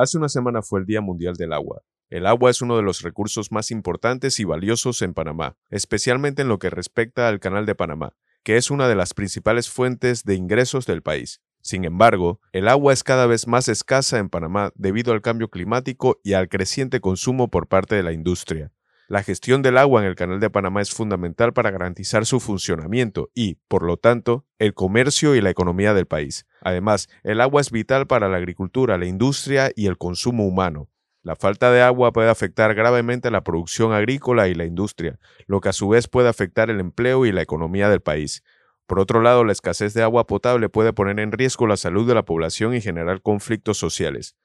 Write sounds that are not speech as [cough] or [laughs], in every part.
Hace una semana fue el Día Mundial del Agua. El agua es uno de los recursos más importantes y valiosos en Panamá, especialmente en lo que respecta al Canal de Panamá, que es una de las principales fuentes de ingresos del país. Sin embargo, el agua es cada vez más escasa en Panamá debido al cambio climático y al creciente consumo por parte de la industria. La gestión del agua en el Canal de Panamá es fundamental para garantizar su funcionamiento y, por lo tanto, el comercio y la economía del país. Además, el agua es vital para la agricultura, la industria y el consumo humano. La falta de agua puede afectar gravemente la producción agrícola y la industria, lo que a su vez puede afectar el empleo y la economía del país. Por otro lado, la escasez de agua potable puede poner en riesgo la salud de la población y generar conflictos sociales.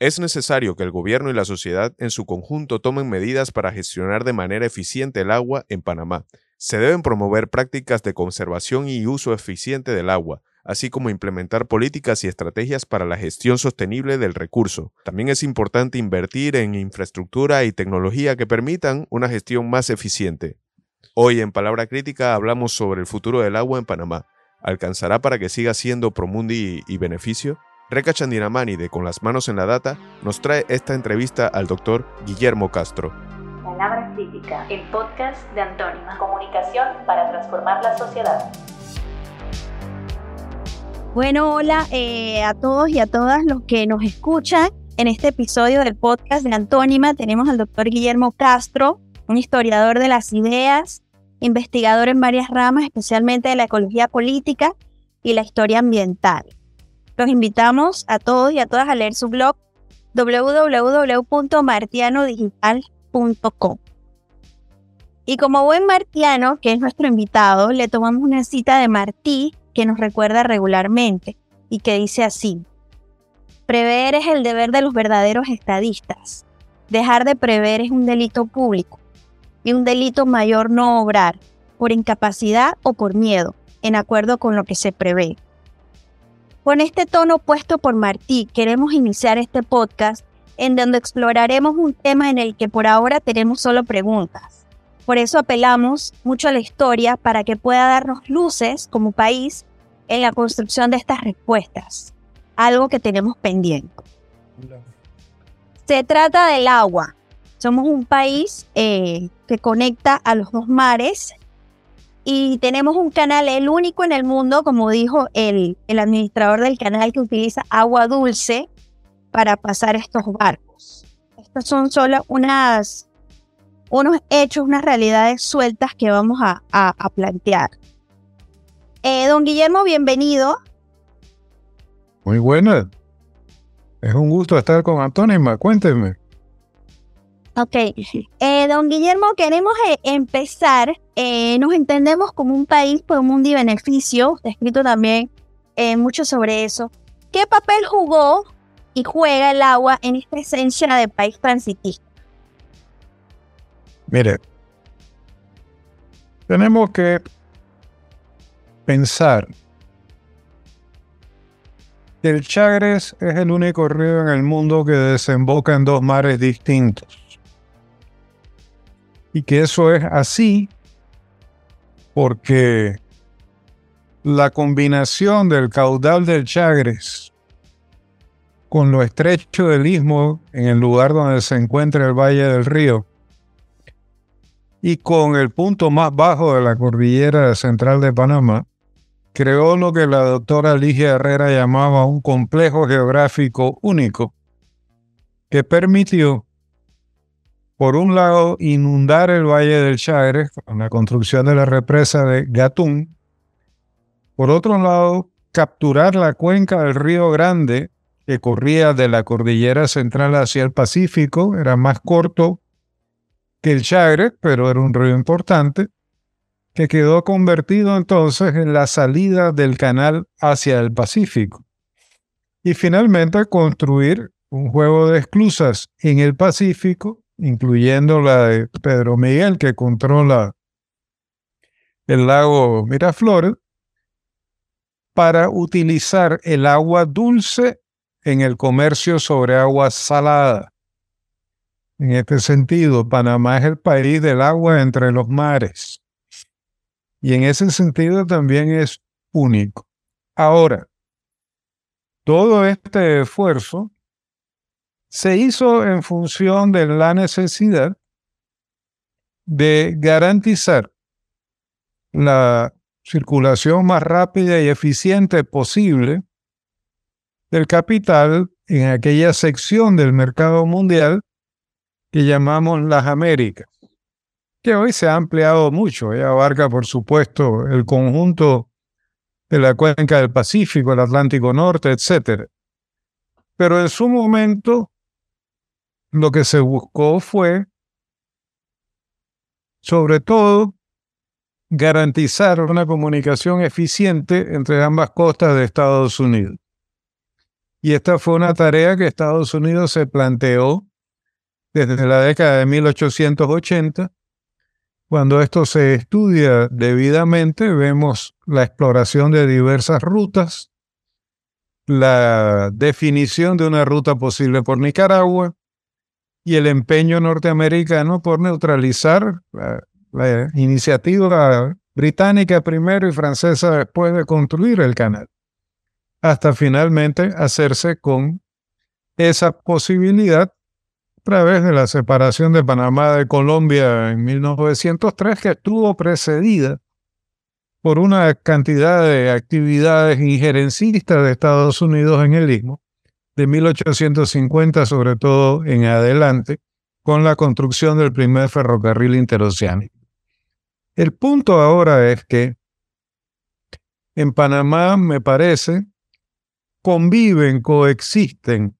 Es necesario que el gobierno y la sociedad en su conjunto tomen medidas para gestionar de manera eficiente el agua en Panamá. Se deben promover prácticas de conservación y uso eficiente del agua, así como implementar políticas y estrategias para la gestión sostenible del recurso. También es importante invertir en infraestructura y tecnología que permitan una gestión más eficiente. Hoy en Palabra Crítica hablamos sobre el futuro del agua en Panamá. ¿Alcanzará para que siga siendo promundi y beneficio? Reca Chandinamani de Con las manos en la data nos trae esta entrevista al doctor Guillermo Castro. Palabra Crítica, el podcast de Antónima. Comunicación para transformar la sociedad. Bueno, hola eh, a todos y a todas los que nos escuchan. En este episodio del podcast de Antónima tenemos al doctor Guillermo Castro, un historiador de las ideas, investigador en varias ramas, especialmente de la ecología política y la historia ambiental. Los invitamos a todos y a todas a leer su blog www.martianodigital.com. Y como buen martiano, que es nuestro invitado, le tomamos una cita de Martí que nos recuerda regularmente y que dice así, prever es el deber de los verdaderos estadistas, dejar de prever es un delito público y un delito mayor no obrar por incapacidad o por miedo, en acuerdo con lo que se prevé. Con este tono puesto por Martí, queremos iniciar este podcast en donde exploraremos un tema en el que por ahora tenemos solo preguntas. Por eso apelamos mucho a la historia para que pueda darnos luces como país en la construcción de estas respuestas, algo que tenemos pendiente. Se trata del agua. Somos un país eh, que conecta a los dos mares y tenemos un canal, el único en el mundo, como dijo el, el administrador del canal, que utiliza agua dulce para pasar estos barcos. Estos son solo unas, unos hechos, unas realidades sueltas que vamos a, a, plantear. Eh, don Guillermo, bienvenido. Muy buena. Es un gusto estar con Antónima. Cuénteme. Ok, eh, don Guillermo, queremos eh, empezar. Eh, nos entendemos como un país por un mundo y beneficio. Está escrito también mucho sobre eso. ¿Qué papel jugó y juega el agua en esta esencia de país transitista? Mire, tenemos que pensar que el Chagres es el único río en el mundo que desemboca en dos mares distintos y que eso es así porque la combinación del caudal del Chagres con lo estrecho del istmo en el lugar donde se encuentra el valle del río y con el punto más bajo de la cordillera central de Panamá, creó lo que la doctora Ligia Herrera llamaba un complejo geográfico único que permitió por un lado, inundar el Valle del Chagres con la construcción de la represa de Gatún. Por otro lado, capturar la cuenca del Río Grande que corría de la cordillera central hacia el Pacífico. Era más corto que el Chagres, pero era un río importante, que quedó convertido entonces en la salida del canal hacia el Pacífico. Y finalmente construir un juego de esclusas en el Pacífico incluyendo la de Pedro Miguel, que controla el lago Miraflores, para utilizar el agua dulce en el comercio sobre agua salada. En este sentido, Panamá es el país del agua entre los mares. Y en ese sentido también es único. Ahora, todo este esfuerzo se hizo en función de la necesidad de garantizar la circulación más rápida y eficiente posible del capital en aquella sección del mercado mundial que llamamos las Américas, que hoy se ha ampliado mucho y abarca, por supuesto, el conjunto de la cuenca del Pacífico, el Atlántico Norte, etc. Pero en su momento lo que se buscó fue, sobre todo, garantizar una comunicación eficiente entre ambas costas de Estados Unidos. Y esta fue una tarea que Estados Unidos se planteó desde la década de 1880. Cuando esto se estudia debidamente, vemos la exploración de diversas rutas, la definición de una ruta posible por Nicaragua y el empeño norteamericano por neutralizar la, iniciativa británica primero y francesa después de construir el canal hasta finalmente hacerse con esa posibilidad a través de la separación de Panamá de Colombia en 1903, que estuvo precedida por una cantidad de actividades injerencistas de Estados Unidos en el istmo, de 1850 sobre todo en adelante, con la construcción del primer ferrocarril interoceánico. El punto ahora es que en Panamá, me parece, conviven, coexisten.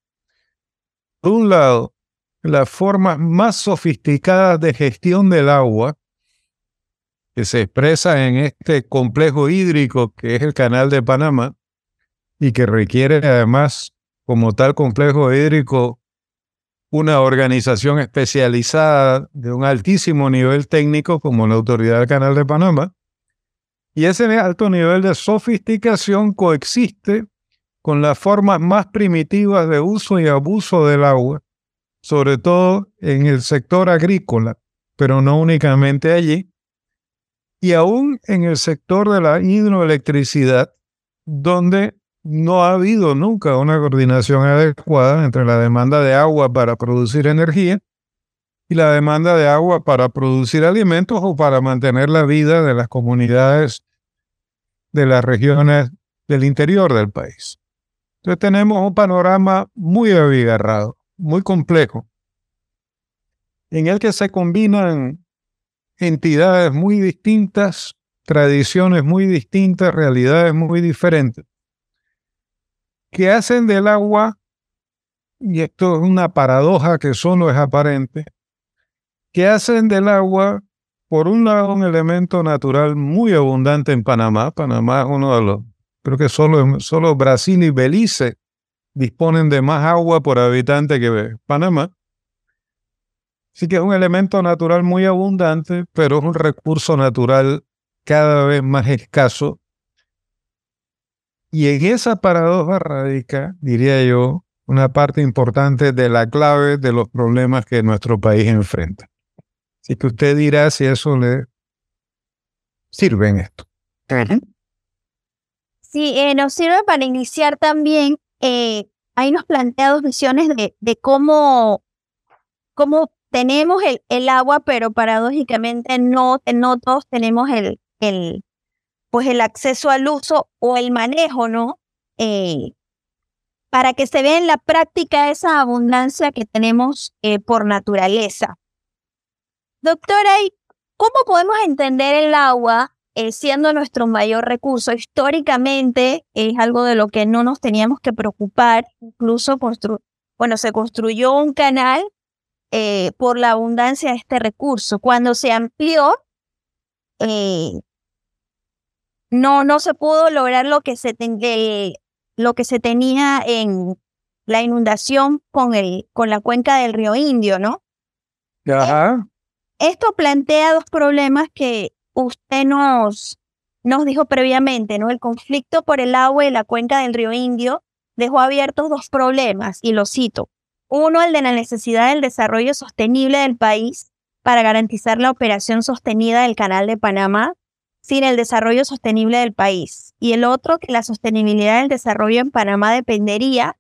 Por un lado, las formas más sofisticadas de gestión del agua, que se expresa en este complejo hídrico que es el Canal de Panamá, y que requiere además, como tal complejo hídrico, una organización especializada de un altísimo nivel técnico como la Autoridad del Canal de Panamá. Y ese alto nivel de sofisticación coexiste con las formas más primitivas de uso y abuso del agua, sobre todo en el sector agrícola, pero no únicamente allí, y aún en el sector de la hidroelectricidad, donde no ha habido nunca una coordinación adecuada entre la demanda de agua para producir energía y la demanda de agua para producir alimentos o para mantener la vida de las comunidades de las regiones del interior del país. Entonces tenemos un panorama muy abigarrado, muy complejo, en el que se combinan entidades muy distintas, tradiciones muy distintas, realidades muy diferentes, que hacen del agua, y esto es una paradoja que solo es aparente, que hacen del agua, por un lado, un elemento natural muy abundante en Panamá. Panamá es uno de los Creo que solo, solo Brasil y Belice disponen de más agua por habitante que Panamá. Así que es un elemento natural muy abundante, pero es un recurso natural cada vez más escaso. Y en esa paradoja radica, diría yo, una parte importante de la clave de los problemas que nuestro país enfrenta. Así que usted dirá si eso le sirve en esto. Sí, eh, nos sirve para iniciar también, eh, ahí nos plantea dos visiones de, de cómo, cómo tenemos el, el, agua, pero paradójicamente no, no todos tenemos el, el, pues el acceso al uso o el manejo, ¿no? Eh, para que se vea en la práctica esa abundancia que tenemos eh, por naturaleza. Doctora, ¿cómo podemos entender el agua eh, siendo nuestro mayor recurso. Históricamente es algo de lo que no nos teníamos que preocupar, incluso bueno, se construyó un canal por la abundancia de este recurso. Cuando se amplió, no, no se pudo lograr lo que se, lo que se tenía en la inundación con, el, con la cuenca del río Indio, ¿no? Ajá. Esto plantea dos problemas que usted nos, nos dijo previamente, ¿no? El conflicto por el agua y la cuenca del río Indio dejó abiertos dos problemas, y lo cito. Uno, el de la necesidad del desarrollo sostenible del país para garantizar la operación sostenida del Canal de Panamá sin el desarrollo sostenible del país. Y el otro, que la sostenibilidad del desarrollo en Panamá dependería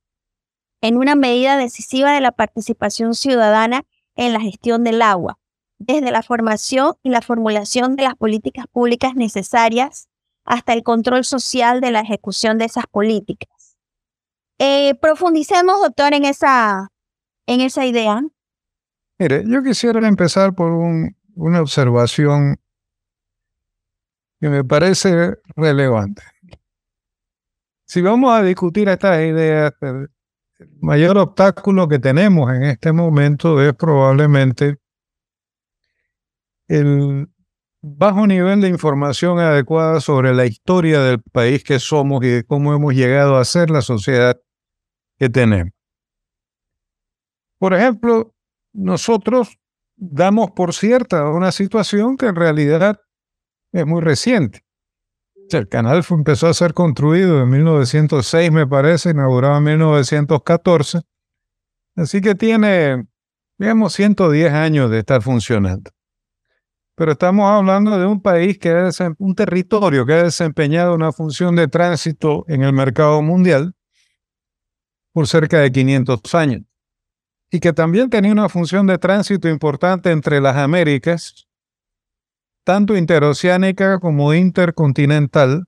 en una medida decisiva de la participación ciudadana en la gestión del agua, desde la formación y la formulación de las políticas públicas necesarias hasta el control social de la ejecución de esas políticas. Eh, profundicemos, doctor, en esa, en esa idea. Mire, yo quisiera empezar por una observación que me parece relevante. Si vamos a discutir estas ideas, el mayor obstáculo que tenemos en este momento es probablemente el bajo nivel de información adecuada sobre la historia del país que somos y de cómo hemos llegado a ser la sociedad que tenemos. Por ejemplo, nosotros damos por cierta una situación que en realidad es muy reciente. El canal empezó a ser construido en 1906, me parece, inaugurado en 1914. Así que tiene, digamos, 110 años de estar funcionando. Pero estamos hablando de un país que es un territorio que ha desempeñado una función de tránsito en el mercado mundial por cerca de 500 años y que también tenía una función de tránsito importante entre las Américas tanto interoceánica como intercontinental,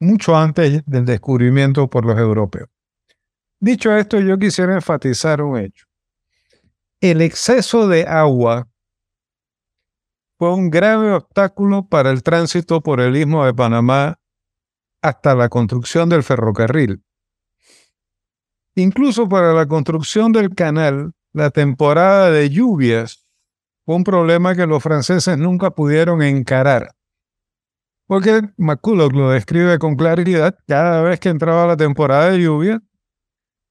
mucho antes del descubrimiento por los europeos. Dicho esto, yo quisiera enfatizar un hecho. El exceso de agua fue un grave obstáculo para el tránsito por el istmo de Panamá hasta la construcción del ferrocarril. Incluso para la construcción del canal, la temporada de lluvias fue un problema que los franceses nunca pudieron encarar. Porque McCulloch lo describe con claridad, cada vez que entraba la temporada de lluvia,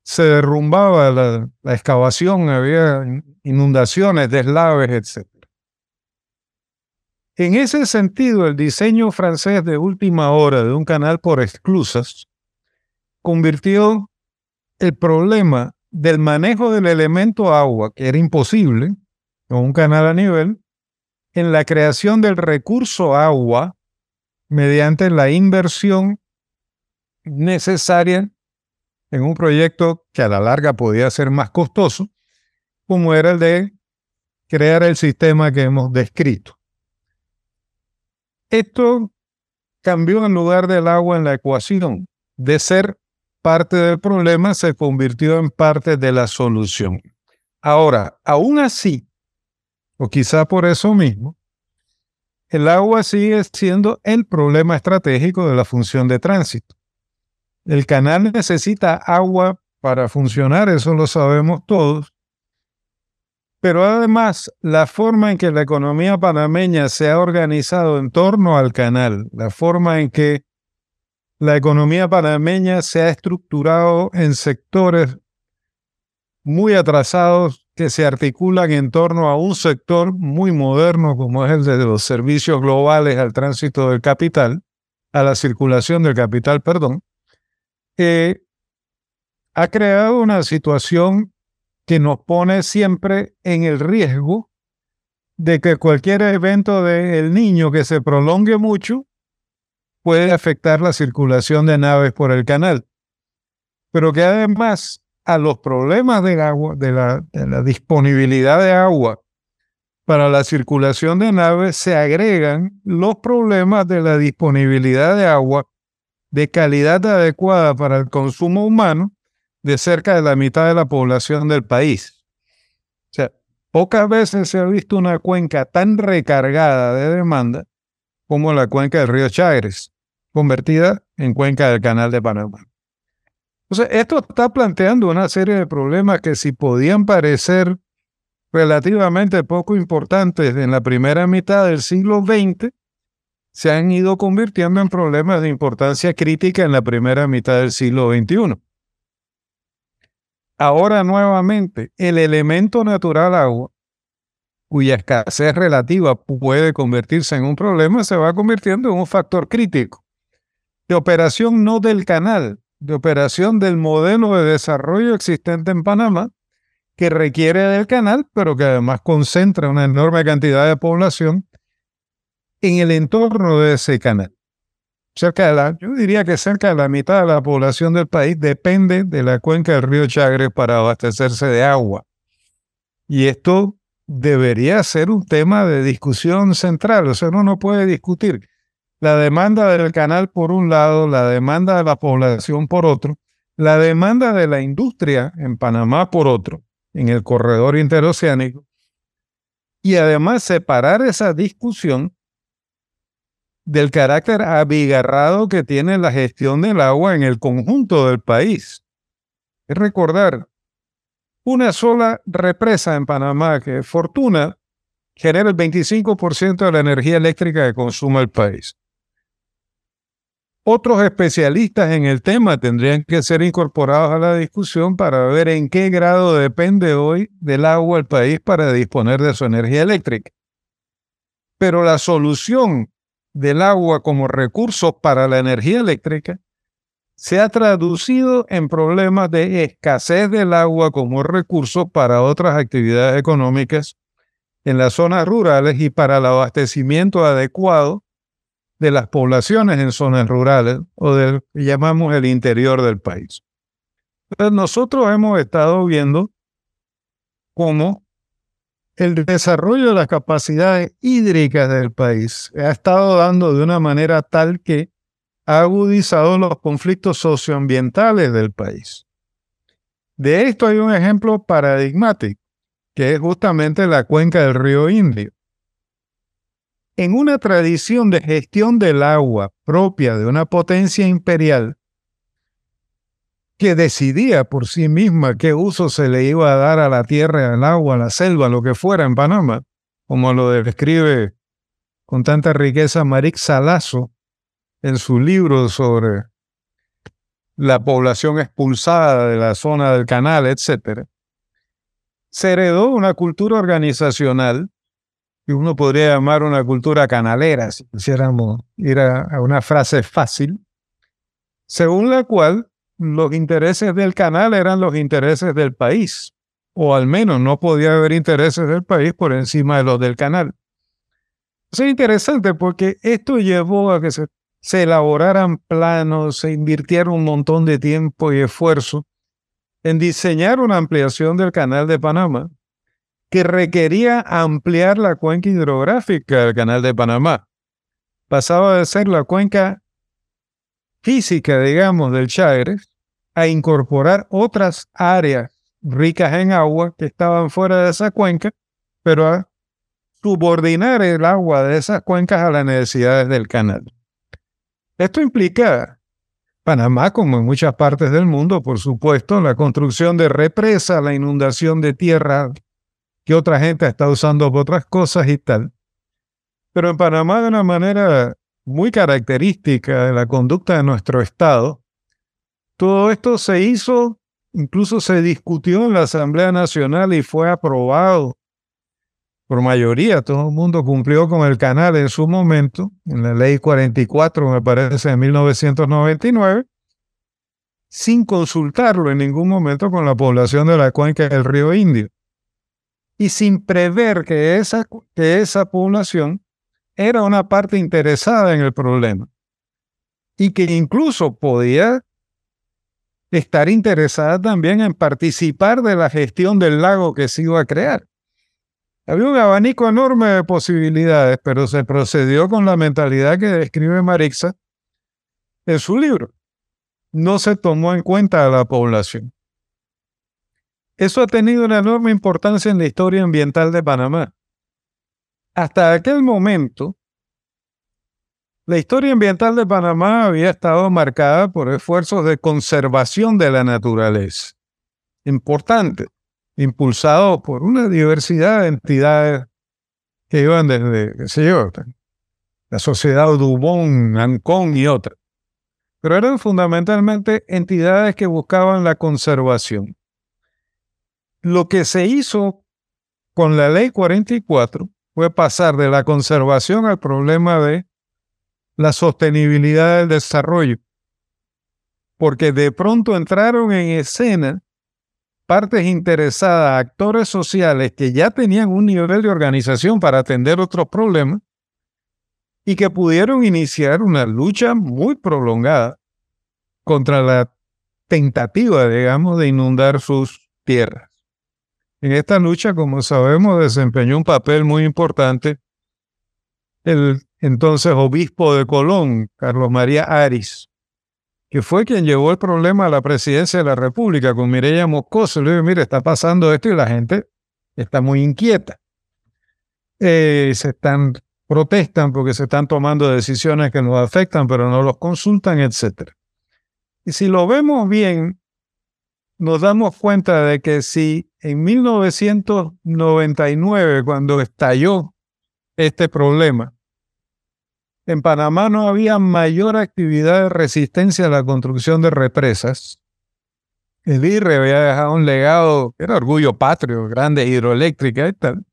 se derrumbaba la, la excavación, había inundaciones, deslaves, etc. En ese sentido, el diseño francés de última hora de un canal por exclusas convirtió el problema del manejo del elemento agua, que era imposible, con un canal a nivel, en la creación del recurso agua mediante la inversión necesaria en un proyecto que a la larga podía ser más costoso, como era el de crear el sistema que hemos descrito. Esto cambió en lugar del agua en la ecuación. De ser parte del problema se convirtió en parte de la solución. Ahora, aún así, o quizá por eso mismo, el agua sigue siendo el problema estratégico de la función de tránsito. El canal necesita agua para funcionar, eso lo sabemos todos, pero además la forma en que la economía panameña se ha organizado en torno al canal, la forma en que la economía panameña se ha estructurado en sectores muy atrasados que se articulan en torno a un sector muy moderno como es el de los servicios globales al tránsito del capital, a la circulación del capital, perdón, que ha creado una situación que nos pone siempre en el riesgo de que cualquier evento del niño que se prolongue mucho puede afectar la circulación de naves por el canal, pero que además a los problemas de agua, de la, disponibilidad de agua para la circulación de naves, se agregan los problemas de la disponibilidad de agua de calidad adecuada para el consumo humano de cerca de la mitad de la población del país. O sea, pocas veces se ha visto una cuenca tan recargada de demanda como la cuenca del río Chagres, convertida en cuenca del canal de Panamá. Entonces, esto está planteando una serie de problemas que si podían parecer relativamente poco importantes en la primera mitad del siglo XX, se han ido convirtiendo en problemas de importancia crítica en la primera mitad del siglo XXI. Ahora nuevamente, el elemento natural agua, cuya escasez relativa puede convertirse en un problema, se va convirtiendo en un factor crítico de operación no del canal, de operación del modelo de desarrollo existente en Panamá, que requiere del canal, pero que además concentra una enorme cantidad de población en el entorno de ese canal. cerca de la, yo diría que cerca de la mitad de la población del país depende de la cuenca del río Chagres para abastecerse de agua. Y esto debería ser un tema de discusión central, o sea, uno no puede discutir la demanda del canal por un lado, la demanda de la población por otro, la demanda de la industria en Panamá por otro, en el corredor interoceánico, y además separar esa discusión del carácter abigarrado que tiene la gestión del agua en el conjunto del país. Es recordar, una sola represa en Panamá, que es Fortuna, genera el 25% de la energía eléctrica que consume el país. Otros especialistas en el tema tendrían que ser incorporados a la discusión para ver en qué grado depende hoy del agua el país para disponer de su energía eléctrica. Pero la solución del agua como recurso para la energía eléctrica se ha traducido en problemas de escasez del agua como recurso para otras actividades económicas en las zonas rurales y para el abastecimiento adecuado de las poblaciones en zonas rurales o del que llamamos el interior del país. Entonces nosotros hemos estado viendo cómo el desarrollo de las capacidades hídricas del país ha estado dando de una manera tal que ha agudizado los conflictos socioambientales del país. De esto hay un ejemplo paradigmático, que es justamente la cuenca del río Indio. En una tradición de gestión del agua propia de una potencia imperial, que decidía por sí misma qué uso se le iba a dar a la tierra, al agua, a la selva, lo que fuera en Panamá, como lo describe con tanta riqueza Marik Salazo en su libro sobre la población expulsada de la zona del canal, etc. Se heredó una cultura organizacional que uno podría llamar una cultura canalera, si quisiéramos ir a una frase fácil, según la cual los intereses del canal eran los intereses del país, o al menos no podía haber intereses del país por encima de los del canal. Es interesante porque esto llevó a que se, se elaboraran planos, se invirtiera un montón de tiempo y esfuerzo en diseñar una ampliación del canal de Panamá que requería ampliar la cuenca hidrográfica del canal de Panamá. Pasaba de ser la cuenca física, digamos, del Chagres a incorporar otras áreas ricas en agua que estaban fuera de esa cuenca, pero a subordinar el agua de esas cuencas a las necesidades del canal. Esto implica Panamá, como en muchas partes del mundo, por supuesto, la construcción de represas, la inundación de tierra que otra gente está usando otras cosas y tal. Pero en Panamá, de una manera muy característica de la conducta de nuestro Estado, todo esto se hizo, incluso se discutió en la Asamblea Nacional y fue aprobado por mayoría. Todo el mundo cumplió con el canal en su momento, en la ley 44, me parece, de 1999, sin consultarlo en ningún momento con la población de la cuenca del río Indio. Y sin prever que esa, que esa población era una parte interesada en el problema y que incluso podía estar interesada también en participar de la gestión del lago que se iba a crear. Había un abanico enorme de posibilidades, pero se procedió con la mentalidad que describe Marixa en su libro. No se tomó en cuenta a la población. Eso ha tenido una enorme importancia en la historia ambiental de Panamá. Hasta aquel momento, la historia ambiental de Panamá había estado marcada por esfuerzos de conservación de la naturaleza, importante, impulsados por una diversidad de entidades que iban desde, qué sé yo, la sociedad Dubón, Ancón y otras. Pero eran fundamentalmente entidades que buscaban la conservación. Lo que se hizo con la ley 44 fue pasar de la conservación al problema de la sostenibilidad del desarrollo, porque de pronto entraron en escena partes interesadas, actores sociales que ya tenían un nivel de organización para atender otros problemas, y que pudieron iniciar una lucha muy prolongada contra la tentativa, digamos, de inundar sus tierras. En esta lucha, como sabemos, desempeñó un papel muy importante el entonces obispo de Colón, Carlos María Aris, que fue quien llevó el problema a la presidencia de la República con Mireya Moscoso. Le dijo, mire, está pasando esto y la gente está muy inquieta. Eh, se están, protestan porque se están tomando decisiones que nos afectan, pero no los consultan, etc. Y si lo vemos bien, nos damos cuenta de que si en 1999, cuando estalló este problema, en Panamá no había mayor actividad de resistencia a la construcción de represas. El IRE había dejado un legado, era orgullo patrio, grande hidroeléctrica y tal.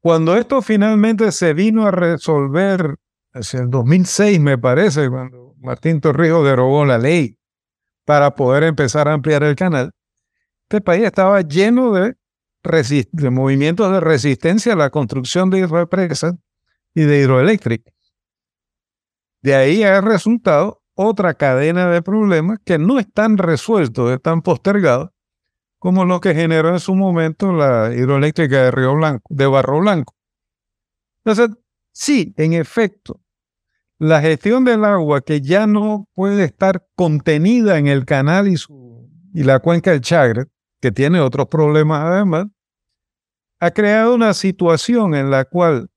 Cuando esto finalmente se vino a resolver, hacia el 2006 me parece, cuando Martín Torrijos derogó la ley para poder empezar a ampliar el canal, este país estaba lleno de, movimientos de resistencia a la construcción de represas y de hidroeléctrica. De ahí ha resultado otra cadena de problemas que no están resueltos, están postergados, como lo que generó en su momento la hidroeléctrica de Río Blanco, de Barro Blanco. Entonces, sí, en efecto, la gestión del agua que ya no puede estar contenida en el canal y, y la cuenca del Chagre, que tiene otros problemas además, ha creado una situación en la cual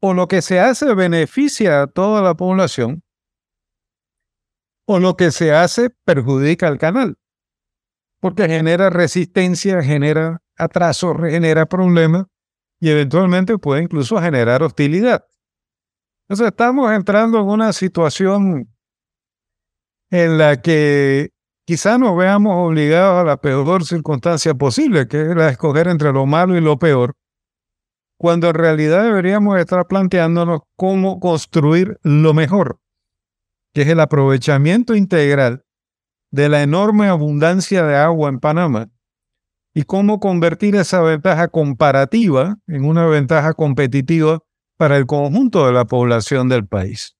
o lo que se hace beneficia a toda la población, o lo que se hace perjudica al canal, porque genera resistencia, genera atraso, genera problemas y eventualmente puede incluso generar hostilidad. Entonces estamos entrando en una situación en la que quizá nos veamos obligados a la peor circunstancia posible, que es la de escoger entre lo malo y lo peor, cuando en realidad deberíamos estar planteándonos cómo construir lo mejor, que es el aprovechamiento integral de la enorme abundancia de agua en Panamá y cómo convertir esa ventaja comparativa en una ventaja competitiva para el conjunto de la población del país.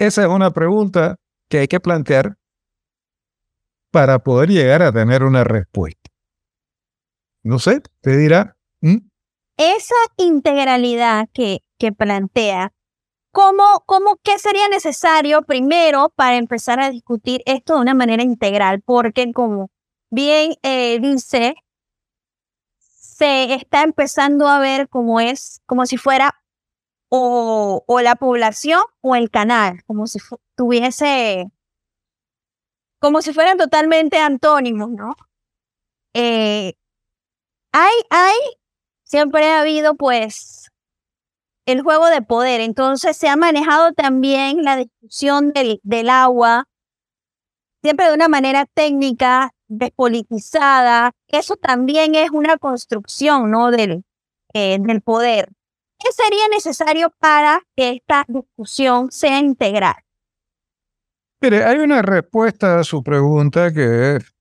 Esa es una pregunta que hay que plantear para poder llegar a tener una respuesta. No sé, te dirá esa integralidad que, que plantea, ¿cómo, ¿cómo qué sería necesario primero para empezar a discutir esto de una manera integral? Porque como bien eh, dice, se está empezando a ver como es, como si fuera o, o la población o el canal, como si tuviese, como si fueran totalmente antónimos, ¿no? Eh, hay, hay siempre ha habido pues el juego de poder. Entonces se ha manejado también la discusión del, del agua, siempre de una manera técnica, despolitizada. Eso también es una construcción ¿no? del, eh, del poder. ¿Qué sería necesario para que esta discusión sea integral? Mire, hay una respuesta a su pregunta que es,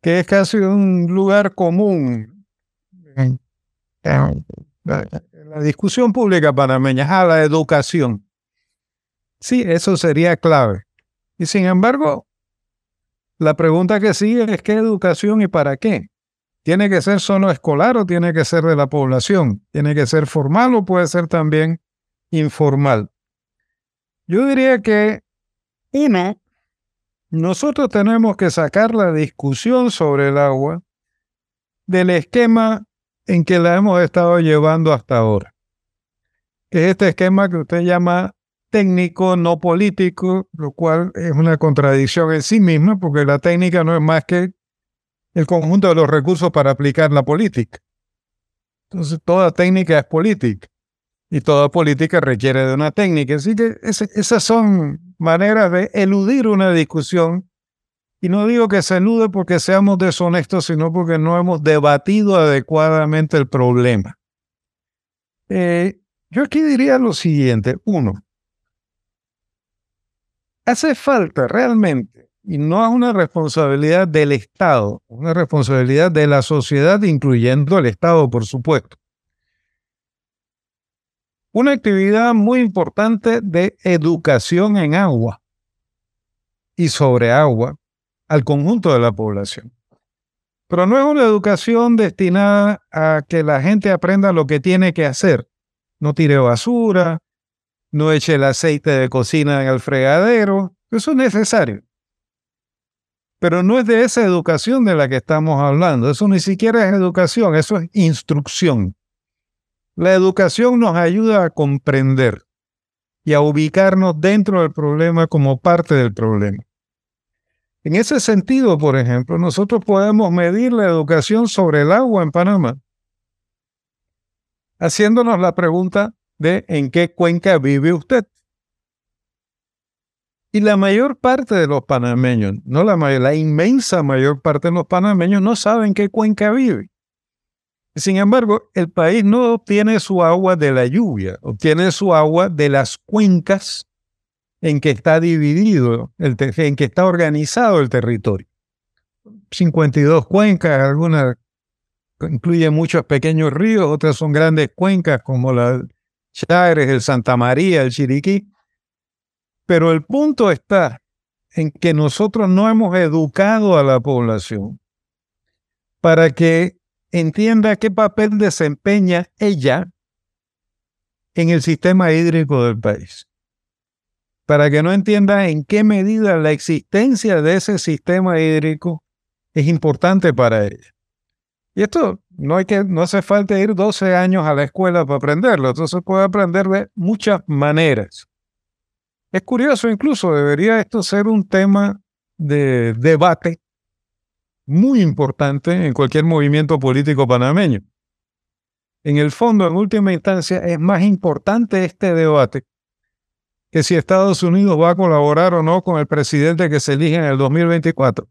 que es casi un lugar común la discusión pública panameña, a la educación. Sí, eso sería clave. Y sin embargo, la pregunta que sigue es qué educación y para qué. ¿Tiene que ser solo escolar o tiene que ser de la población? ¿Tiene que ser formal o puede ser también informal? Yo diría que nosotros tenemos que sacar la discusión sobre el agua del esquema en que la hemos estado llevando hasta ahora. Es este esquema que usted llama técnico, no político, lo cual es una contradicción en sí misma, porque la técnica no es más que el conjunto de los recursos para aplicar la política. Entonces, toda técnica es política y toda política requiere de una técnica. Así que esas son maneras de eludir una discusión y no digo que se elude porque seamos deshonestos, sino porque no hemos debatido adecuadamente el problema. Eh, yo aquí diría lo siguiente. Uno, hace falta realmente, y no es una responsabilidad del Estado, una responsabilidad de la sociedad, incluyendo el Estado, por supuesto, una actividad muy importante de educación en agua y sobre agua al conjunto de la población. Pero no es una educación destinada a que la gente aprenda lo que tiene que hacer. No tire basura, no eche el aceite de cocina en el fregadero. Eso es necesario. Pero no es de esa educación de la que estamos hablando. Eso ni siquiera es educación, eso es instrucción. La educación nos ayuda a comprender y a ubicarnos dentro del problema como parte del problema. En ese sentido, por ejemplo, nosotros podemos medir la educación sobre el agua en Panamá haciéndonos la pregunta de en qué cuenca vive usted. Y la mayor parte de los panameños, no la mayor, la inmensa mayor parte de los panameños no saben qué cuenca vive. Sin embargo, el país no obtiene su agua de la lluvia, obtiene su agua de las cuencas en que está dividido, el en que está organizado el territorio. 52 cuencas, algunas incluyen muchos pequeños ríos, otras son grandes cuencas como la Chagres, el Santa María, el Chiriquí. Pero el punto está en que nosotros no hemos educado a la población para que entienda qué papel desempeña ella en el sistema hídrico del país. Para que no entienda en qué medida la existencia de ese sistema hídrico es importante para ella. Y esto no, hay que, no hace falta ir 12 años a la escuela para aprenderlo, entonces puede aprender de muchas maneras. Es curioso incluso, debería esto ser un tema de debate muy importante en cualquier movimiento político panameño. En el fondo, en última instancia, es más importante este debate que si Estados Unidos va a colaborar o no con el presidente que se elige en el 2024.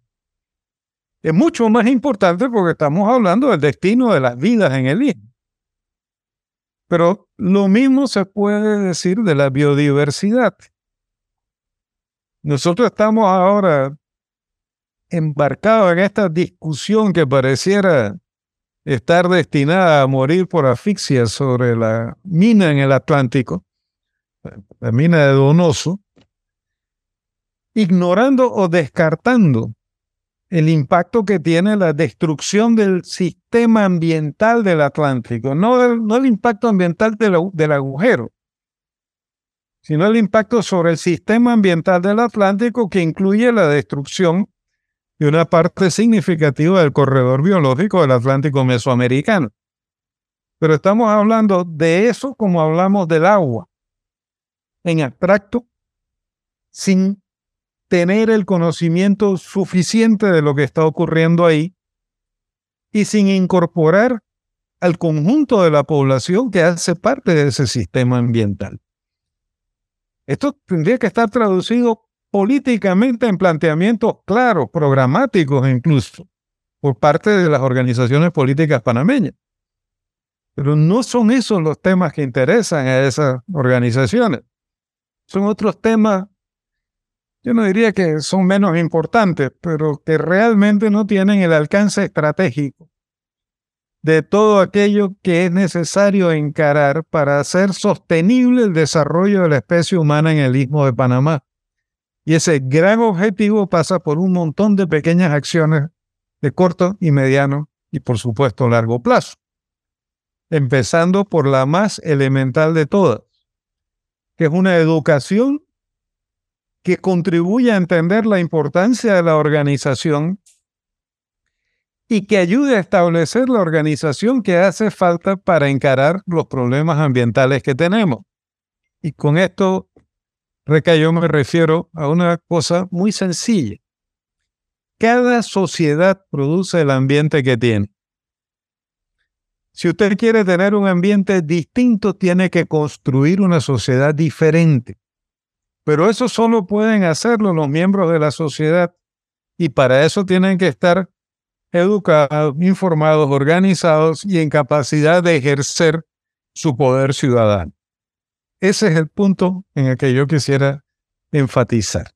Es mucho más importante porque estamos hablando del destino de las vidas en el istmo. Pero lo mismo se puede decir de la biodiversidad. Nosotros estamos ahora embarcados en esta discusión que pareciera estar destinada a morir por asfixia sobre la mina en el Atlántico, la mina de Donoso, ignorando o descartando el impacto que tiene la destrucción del sistema ambiental del Atlántico, no el, no el impacto ambiental del agujero, sino el impacto sobre el sistema ambiental del Atlántico que incluye la destrucción de una parte significativa del corredor biológico del Atlántico mesoamericano. Pero estamos hablando de eso como hablamos del agua, en abstracto, sin tener el conocimiento suficiente de lo que está ocurriendo ahí y sin incorporar al conjunto de la población que hace parte de ese sistema ambiental. Esto tendría que estar traducido políticamente en planteamientos claros, programáticos incluso, por parte de las organizaciones políticas panameñas. Pero no son esos los temas que interesan a esas organizaciones. Son otros temas, yo no diría que son menos importantes, pero que realmente no tienen el alcance estratégico de todo aquello que es necesario encarar para hacer sostenible el desarrollo de la especie humana en el istmo de Panamá. Y ese gran objetivo pasa por un montón de pequeñas acciones de corto y mediano y por supuesto largo plazo. Empezando por la más elemental de todas, que es una educación que contribuye a entender la importancia de la organización y que ayude a establecer la organización que hace falta para encarar los problemas ambientales que tenemos. Y con esto, Reca, yo me refiero a una cosa muy sencilla. Cada sociedad produce el ambiente que tiene. Si usted quiere tener un ambiente distinto, tiene que construir una sociedad diferente. Pero eso solo pueden hacerlo los miembros de la sociedad y para eso tienen que estar educados, informados, organizados y en capacidad de ejercer su poder ciudadano. Ese es el punto en el que yo quisiera enfatizar.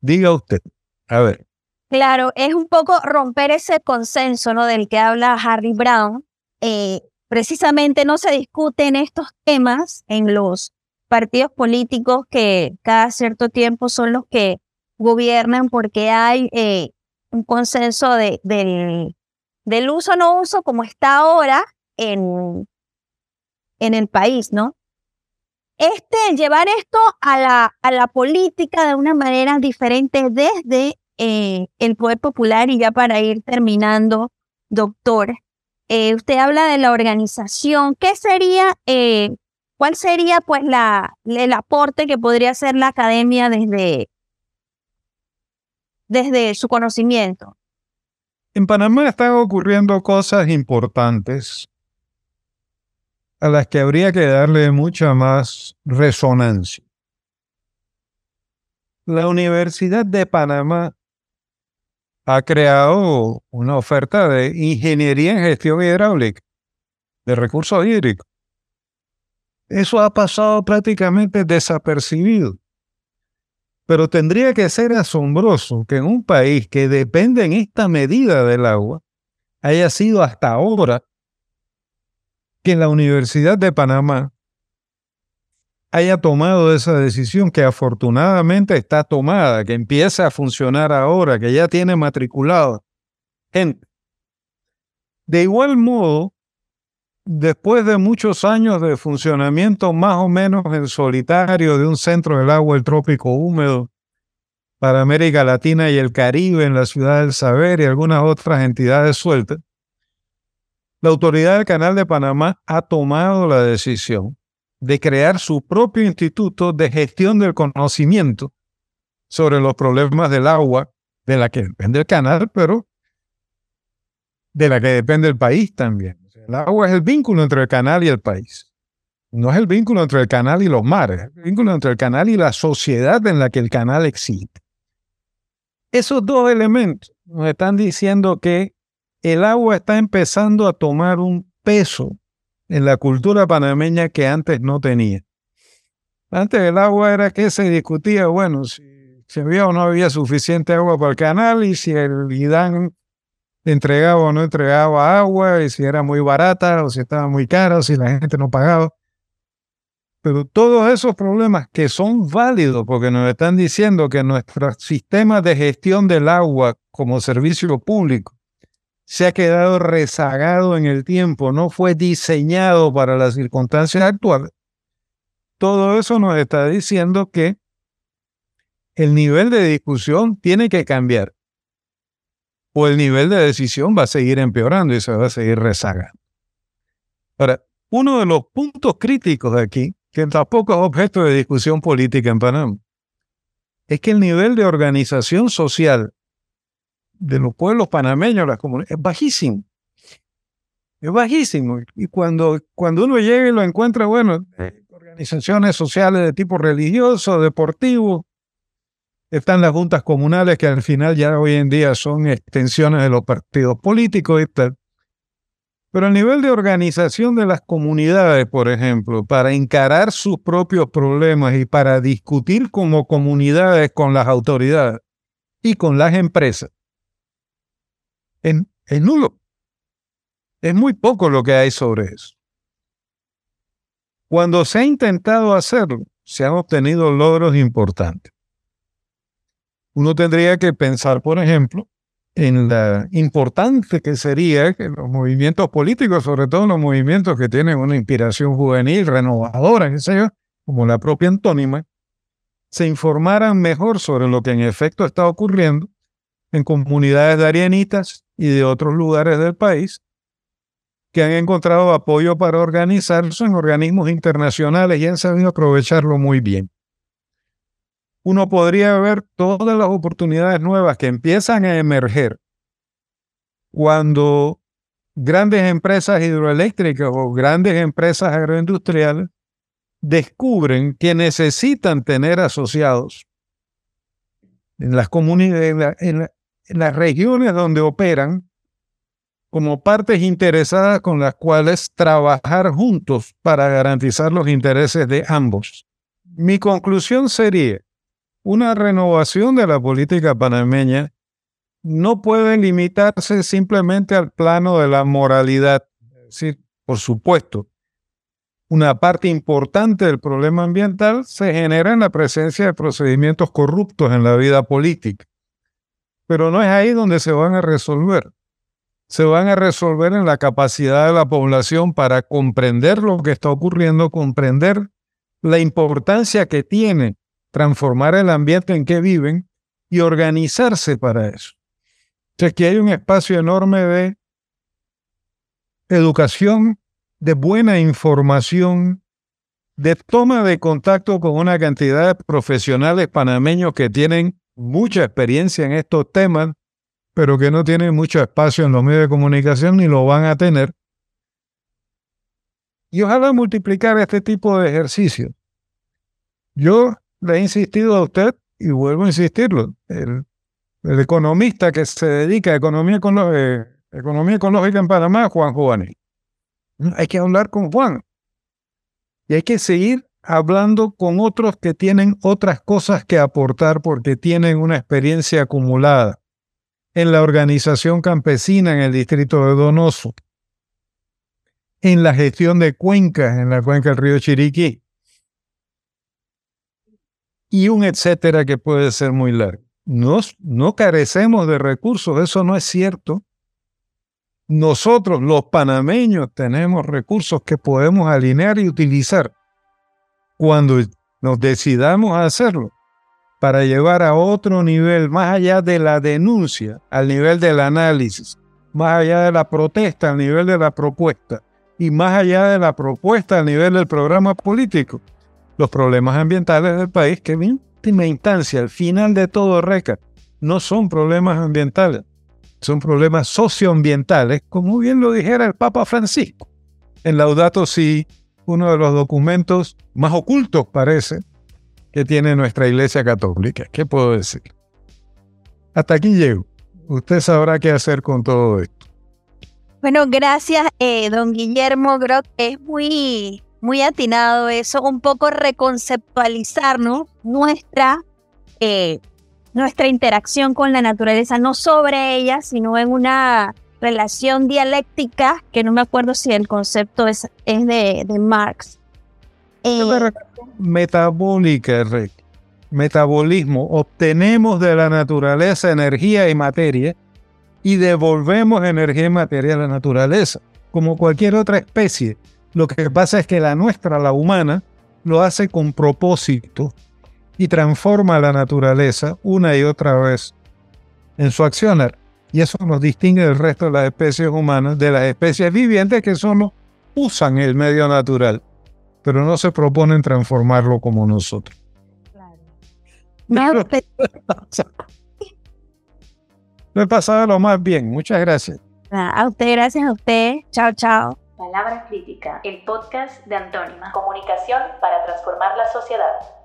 Diga usted, a ver. Claro, es un poco romper ese consenso ¿no? del que habla Harry Brown, eh, precisamente no se discuten estos temas en los partidos políticos que cada cierto tiempo son los que gobiernan porque hay eh, un consenso de, del, del uso no uso como está ahora en, en el país, ¿no? Este, llevar esto a la, a la política de una manera diferente desde eh, el poder popular y ya para ir terminando, doctor, eh, usted habla de la organización. ¿Qué sería, eh, cuál sería pues la, el aporte que podría hacer la academia desde, desde su conocimiento? En Panamá están ocurriendo cosas importantes a las que habría que darle mucha más resonancia. La Universidad de Panamá ha creado una oferta de ingeniería en gestión hidráulica, de recursos hídricos. Eso ha pasado prácticamente desapercibido. Pero tendría que ser asombroso que en un país que depende en esta medida del agua haya sido hasta ahora que la Universidad de Panamá haya tomado esa decisión que afortunadamente está tomada, que empieza a funcionar ahora, que ya tiene matriculado gente. De igual modo, después de muchos años de funcionamiento más o menos en solitario de un centro del agua el trópico húmedo para América Latina y el Caribe en la ciudad del Saber y algunas otras entidades sueltas, la autoridad del Canal de Panamá ha tomado la decisión de crear su propio instituto de gestión del conocimiento sobre los problemas del agua, de la que depende el canal, pero de la que depende el país también. El agua es el vínculo entre el canal y el país. No es el vínculo entre el canal y los mares, es el vínculo entre el canal y la sociedad en la que el canal existe. Esos dos elementos nos están diciendo que el agua está empezando a tomar un peso en la cultura panameña que antes no tenía. Antes el agua era que se discutía, bueno, si, había o no había suficiente agua para el canal y si el IDAN entregaba o no entregaba agua y si era muy barata o si estaba muy cara o si la gente no pagaba. Pero todos esos problemas que son válidos porque nos están diciendo que nuestro sistema de gestión del agua como servicio público se ha quedado rezagado en el tiempo, no fue diseñado para las circunstancias actuales. Todo eso nos está diciendo que el nivel de discusión tiene que cambiar o el nivel de decisión va a seguir empeorando y se va a seguir rezagando. Ahora, uno de los puntos críticos aquí, que tampoco es objeto de discusión política en Panamá, es que el nivel de organización social de los pueblos panameños, las comunidades, es bajísimo. Es bajísimo. Y cuando, cuando uno llega y lo encuentra, bueno, organizaciones sociales de tipo religioso, deportivo, están las juntas comunales que al final ya hoy en día son extensiones de los partidos políticos y tal. Pero el nivel de organización de las comunidades, por ejemplo, para encarar sus propios problemas y para discutir como comunidades con las autoridades y con las empresas, es, nulo. Es muy poco lo que hay sobre eso. Cuando se ha intentado hacerlo, se han obtenido logros importantes. Uno tendría que pensar, por ejemplo, en la importante que sería que los movimientos políticos, sobre todo los movimientos que tienen una inspiración juvenil, renovadora, qué sé yo, como la propia antónima, se informaran mejor sobre lo que en efecto está ocurriendo en comunidades de arianitas y de otros lugares del país que han encontrado apoyo para organizarse en organismos internacionales y han sabido aprovecharlo muy bien. Uno podría ver todas las oportunidades nuevas que empiezan a emerger cuando grandes empresas hidroeléctricas o grandes empresas agroindustriales descubren que necesitan tener asociados en las comunidades, en las regiones donde operan como partes interesadas con las cuales trabajar juntos para garantizar los intereses de ambos. Mi conclusión sería, una renovación de la política panameña no puede limitarse simplemente al plano de la moralidad. Es decir, por supuesto, una parte importante del problema ambiental se genera en la presencia de procedimientos corruptos en la vida política. Pero no es ahí donde se van a resolver. Se van a resolver en la capacidad de la población para comprender lo que está ocurriendo, comprender la importancia que tiene transformar el ambiente en que viven y organizarse para eso. Entonces, que hay un espacio enorme de educación, de buena información, de toma de contacto con una cantidad de profesionales panameños que tienen mucha experiencia en estos temas, pero que no tienen mucho espacio en los medios de comunicación ni lo van a tener. Y ojalá multiplicar este tipo de ejercicios. Yo le he insistido a usted y vuelvo a insistirlo. El, economista que se dedica a economía, eh, economía ecológica en Panamá, Juan Juanil. Hay que hablar con Juan. Y hay que seguir hablando con otros que tienen otras cosas que aportar porque tienen una experiencia acumulada en la organización campesina en el distrito de Donoso, en la gestión de cuencas en la cuenca del río Chiriquí y un etcétera que puede ser muy largo. no carecemos de recursos, eso no es cierto. Nosotros, los panameños, tenemos recursos que podemos alinear y utilizar cuando nos decidamos a hacerlo para llevar a otro nivel, más allá de la denuncia, al nivel del análisis, más allá de la protesta, al nivel de la propuesta, y más allá de la propuesta, al nivel del programa político, los problemas ambientales del país, que en última instancia, al final de todo, RECA, no son problemas ambientales, son problemas socioambientales, como bien lo dijera el Papa Francisco. En Laudato Si, uno de los documentos más ocultos parece que tiene nuestra Iglesia Católica. ¿Qué puedo decir? Hasta aquí llego. Usted sabrá qué hacer con todo esto. Bueno, gracias, eh, don Guillermo. Creo es muy, muy atinado eso, un poco reconceptualizarnos nuestra eh, nuestra interacción con la naturaleza, no sobre ella, sino en una relación dialéctica, que no me acuerdo si el concepto es, es de, Marx. Eh, metabólica, metabolismo. Obtenemos de la naturaleza energía y materia y devolvemos energía y materia a la naturaleza, como cualquier otra especie. Lo que pasa es que la nuestra, la humana, lo hace con propósito y transforma la naturaleza una y otra vez en su accionar. Y eso nos distingue del resto de las especies humanas, de las especies vivientes que solo usan el medio natural, pero no se proponen transformarlo como nosotros. Claro. [laughs] Lo he pasado lo más bien. Muchas gracias. A usted, gracias a usted. Chao, chao. Palabra Crítica, el podcast de Antónima. Comunicación para transformar la sociedad.